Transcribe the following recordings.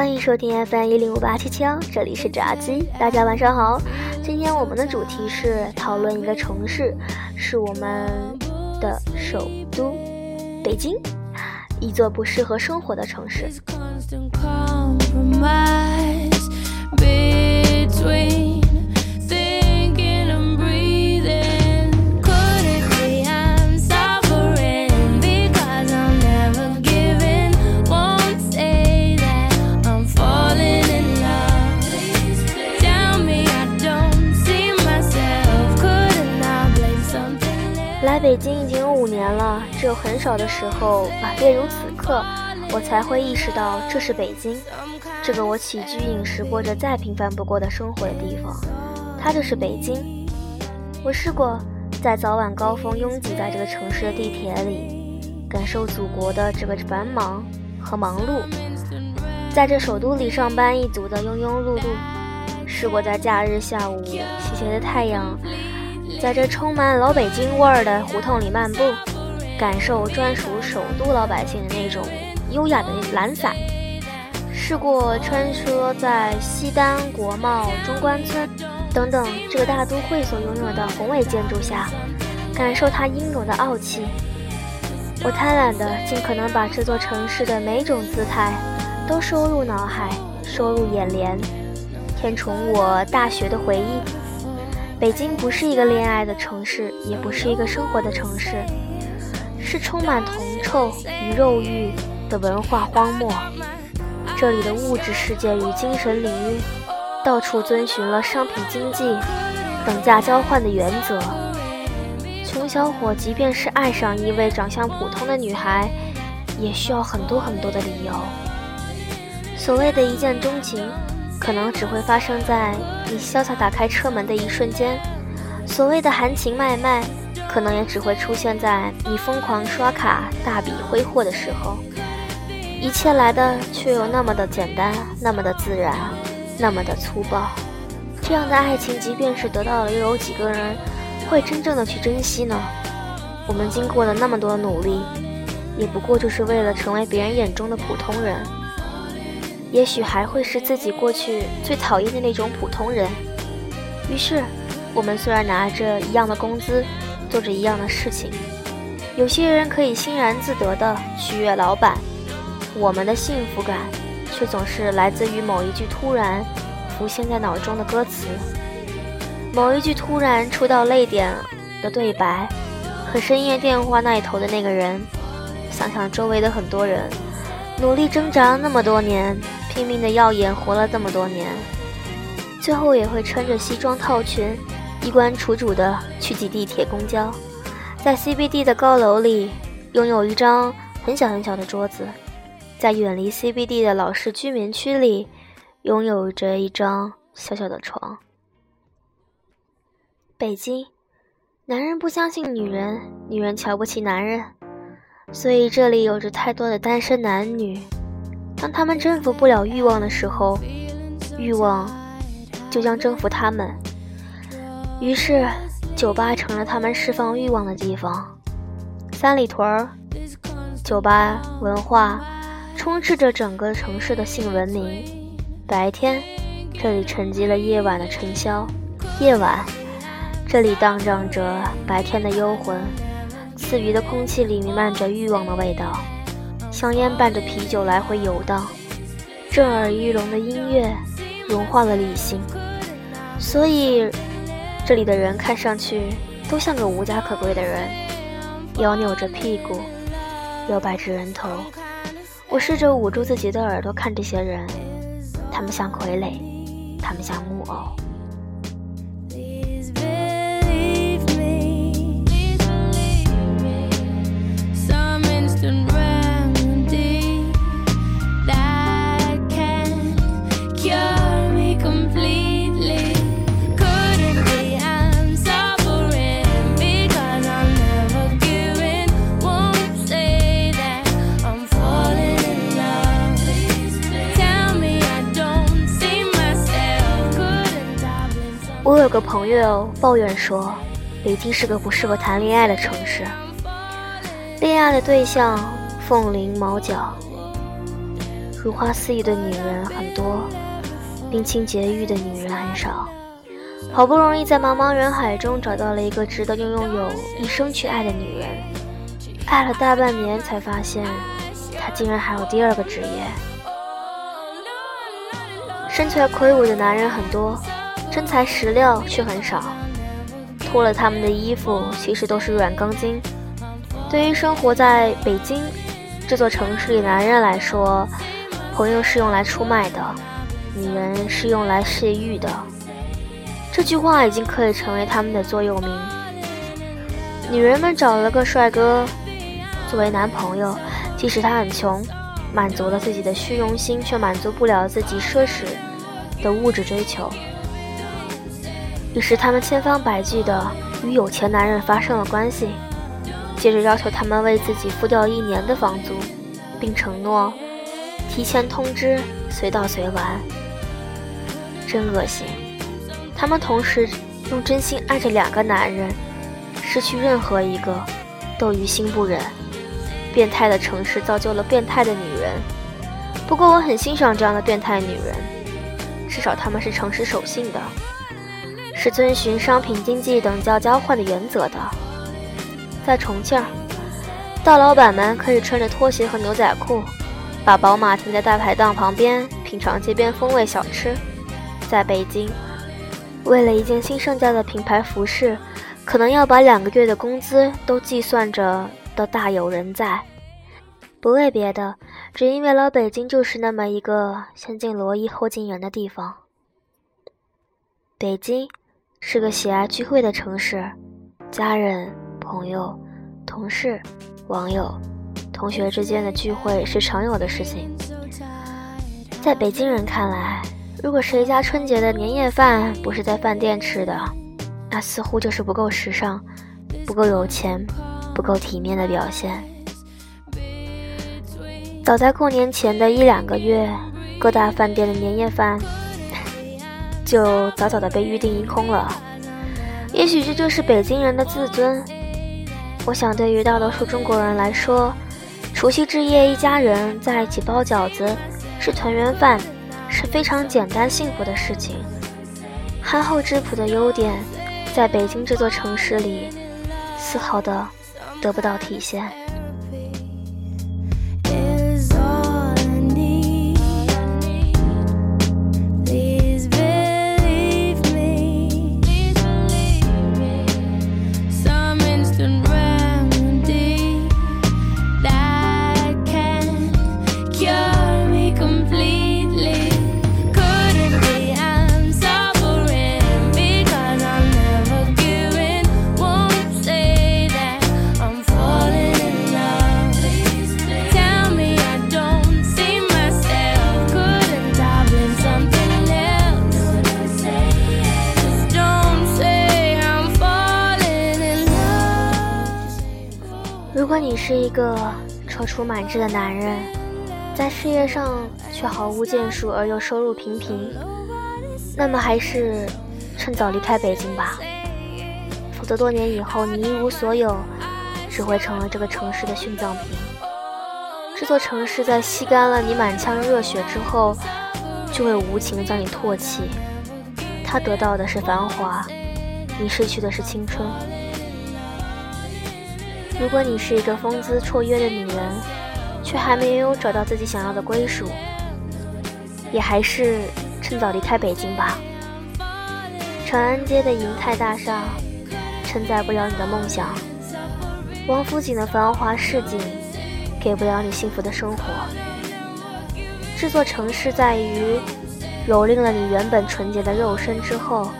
欢迎收听 FM 一零五八七七幺，这里是炸鸡，大家晚上好。今天我们的主题是讨论一个城市，是我们的首都北京，一座不适合生活的城市。只有很少的时候，啊例如此刻，我才会意识到这是北京，这个我起居饮食过着再平凡不过的生活的地方，它就是北京。我试过在早晚高峰拥挤在这个城市的地铁里，感受祖国的这个繁忙和忙碌，在这首都里上班一族的庸庸碌碌，试过在假日下午斜斜的太阳。在这充满老北京味儿的胡同里漫步，感受专属首都老百姓的那种优雅的懒散；试过穿梭在西单、国贸、中关村等等这个大都会所拥有的宏伟建筑下，感受它应有的傲气。我贪婪的尽可能把这座城市的每种姿态都收入脑海，收入眼帘，填充我大学的回忆。北京不是一个恋爱的城市，也不是一个生活的城市，是充满铜臭与肉欲的文化荒漠。这里的物质世界与精神领域，到处遵循了商品经济、等价交换的原则。穷小伙即便是爱上一位长相普通的女孩，也需要很多很多的理由。所谓的一见钟情。可能只会发生在你潇洒打开车门的一瞬间，所谓的含情脉脉，可能也只会出现在你疯狂刷卡、大笔挥霍的时候。一切来的却又那么的简单，那么的自然，那么的粗暴。这样的爱情，即便是得到了，又有几个人会真正的去珍惜呢？我们经过了那么多努力，也不过就是为了成为别人眼中的普通人。也许还会是自己过去最讨厌的那种普通人。于是，我们虽然拿着一样的工资，做着一样的事情，有些人可以欣然自得地取悦老板，我们的幸福感却总是来自于某一句突然浮现在脑中的歌词，某一句突然触到泪点的对白，和深夜电话那一头的那个人。想想周围的很多人，努力挣扎那么多年。拼命的耀眼，活了这么多年，最后也会穿着西装套裙，衣冠楚楚的去挤地铁、公交，在 CBD 的高楼里拥有一张很小很小的桌子，在远离 CBD 的老式居民区里拥有着一张小小的床。北京，男人不相信女人，女人瞧不起男人，所以这里有着太多的单身男女。当他们征服不了欲望的时候，欲望就将征服他们。于是，酒吧成了他们释放欲望的地方。三里屯儿，酒吧文化充斥着整个城市的性文明。白天，这里沉积了夜晚的尘嚣；夜晚，这里荡漾着白天的幽魂。刺鼻的空气里弥漫着欲望的味道。香烟伴着啤酒来回游荡，震耳欲聋的音乐融化了理性，所以这里的人看上去都像个无家可归的人，腰扭着屁股，腰摆着人头。我试着捂住自己的耳朵看这些人，他们像傀儡，他们像木偶。个朋友抱怨说，北京是个不适合谈恋爱的城市，恋爱的对象凤翎毛角，如花似玉的女人很多，冰清洁玉的女人很少。好不容易在茫茫人海中找到了一个值得拥有一生去爱的女人，爱了大半年才发现，她竟然还有第二个职业。身材魁梧的男人很多，真材实料却很少。脱了他们的衣服，其实都是软钢筋。对于生活在北京这座城市里男人来说，朋友是用来出卖的，女人是用来泄欲的。这句话已经可以成为他们的座右铭。女人们找了个帅哥作为男朋友，即使他很穷，满足了自己的虚荣心，却满足不了自己奢侈的物质追求。于是，他们千方百计地与有钱男人发生了关系，接着要求他们为自己付掉一年的房租，并承诺提前通知，随到随还。真恶心！他们同时用真心爱着两个男人，失去任何一个都于心不忍。变态的城市造就了变态的女人，不过我很欣赏这样的变态女人，至少她们是诚实守信的。是遵循商品经济等价交换的原则的。在重庆，大老板们可以穿着拖鞋和牛仔裤，把宝马停在大排档旁边，品尝街边风味小吃。在北京，为了一件新上架的品牌服饰，可能要把两个月的工资都计算着的大有人在。不为别的，只因为老北京就是那么一个先敬罗衣后敬人的地方。北京。是个喜爱聚会的城市，家人、朋友、同事、网友、同学之间的聚会是常有的事情。在北京人看来，如果谁家春节的年夜饭不是在饭店吃的，那似乎就是不够时尚、不够有钱、不够体面的表现。早在过年前的一两个月，各大饭店的年夜饭。就早早的被预定一空了。也许这就是北京人的自尊。我想，对于大多数中国人来说，除夕之夜一家人在一起包饺子、吃团圆饭，是非常简单幸福的事情。憨厚质朴的优点，在北京这座城市里，丝毫的得不到体现。如果你是一个踌躇满志的男人，在事业上却毫无建树而又收入平平，那么还是趁早离开北京吧，否则多年以后你一无所有，只会成了这个城市的殉葬品。这座城市在吸干了你满腔热血之后，就会无情将你唾弃。他得到的是繁华，你失去的是青春。如果你是一个风姿绰约的女人，却还没有找到自己想要的归属，也还是趁早离开北京吧。长安街的银泰大厦承载不了你的梦想，王府井的繁华市井给不了你幸福的生活。这座城市在于蹂躏了你原本纯洁的肉身之后，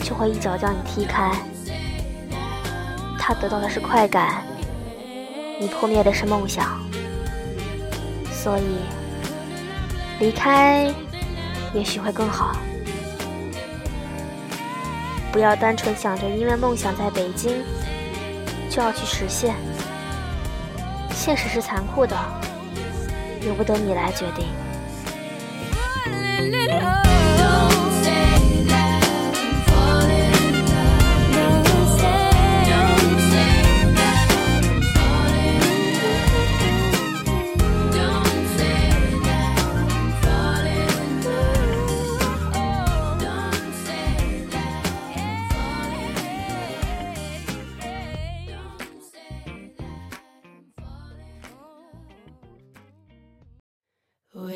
就会一脚将你踢开。他得到的是快感，你破灭的是梦想，所以离开也许会更好。不要单纯想着因为梦想在北京就要去实现，现实是残酷的，由不得你来决定。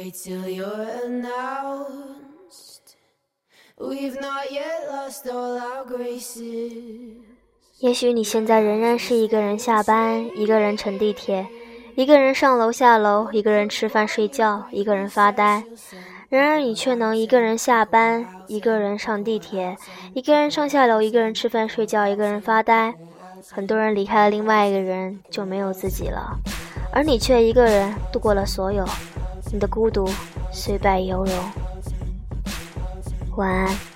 Until you're announced we've not yet lost all our graces 也许你现在仍然是一个人下班，一个人乘地铁，一个人上楼下楼，一个人吃饭睡觉，一个人发呆。然而你却能一个人下班，一个人上地铁，一个人上下楼，一个人吃饭睡觉，一个人发呆。很多人离开了另外一个人，就没有自己了，而你却一个人度过了所有。你的孤独虽败犹荣。晚安。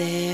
de